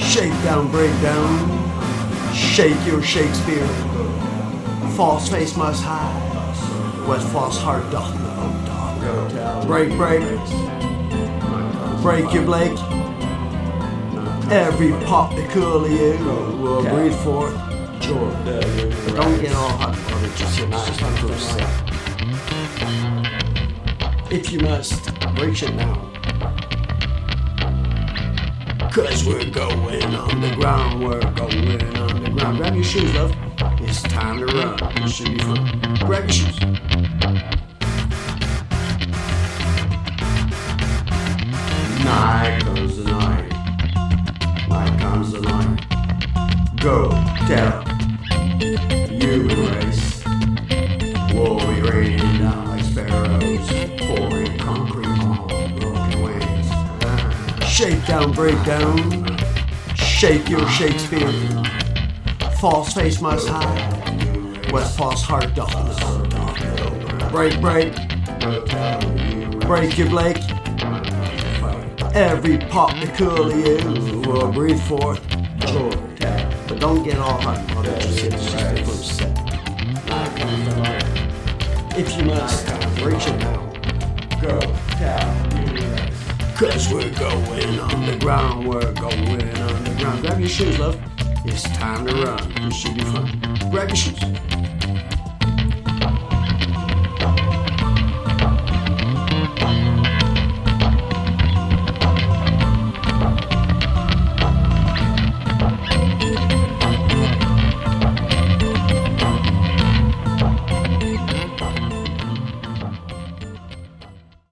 Shakedown breakdown. Shake your Shakespeare. False face must hide. What false heart doth know. Break, break. Break your Blake. Every particle of will breathe forth don't get all hot for it, just nice If you must, break it now. Cause we're going underground, we're going underground. Grab your shoes, love. It's time to run. This should be fun. Grab your shoes. Night comes the night. Night comes the night. Go tell you be down like sparrows, pouring concrete on broken wings. Shake your Shakespeare. False face must hide. What false heart know. Break, break. Break your Blake. Every curly you will breathe forth joy. Don't get all hot on it, just the first set. If you must, reach it now. Go down. Cause we're going underground, we're going underground. Grab your shoes, love. It's time to run. This should be fun. Grab your shoes.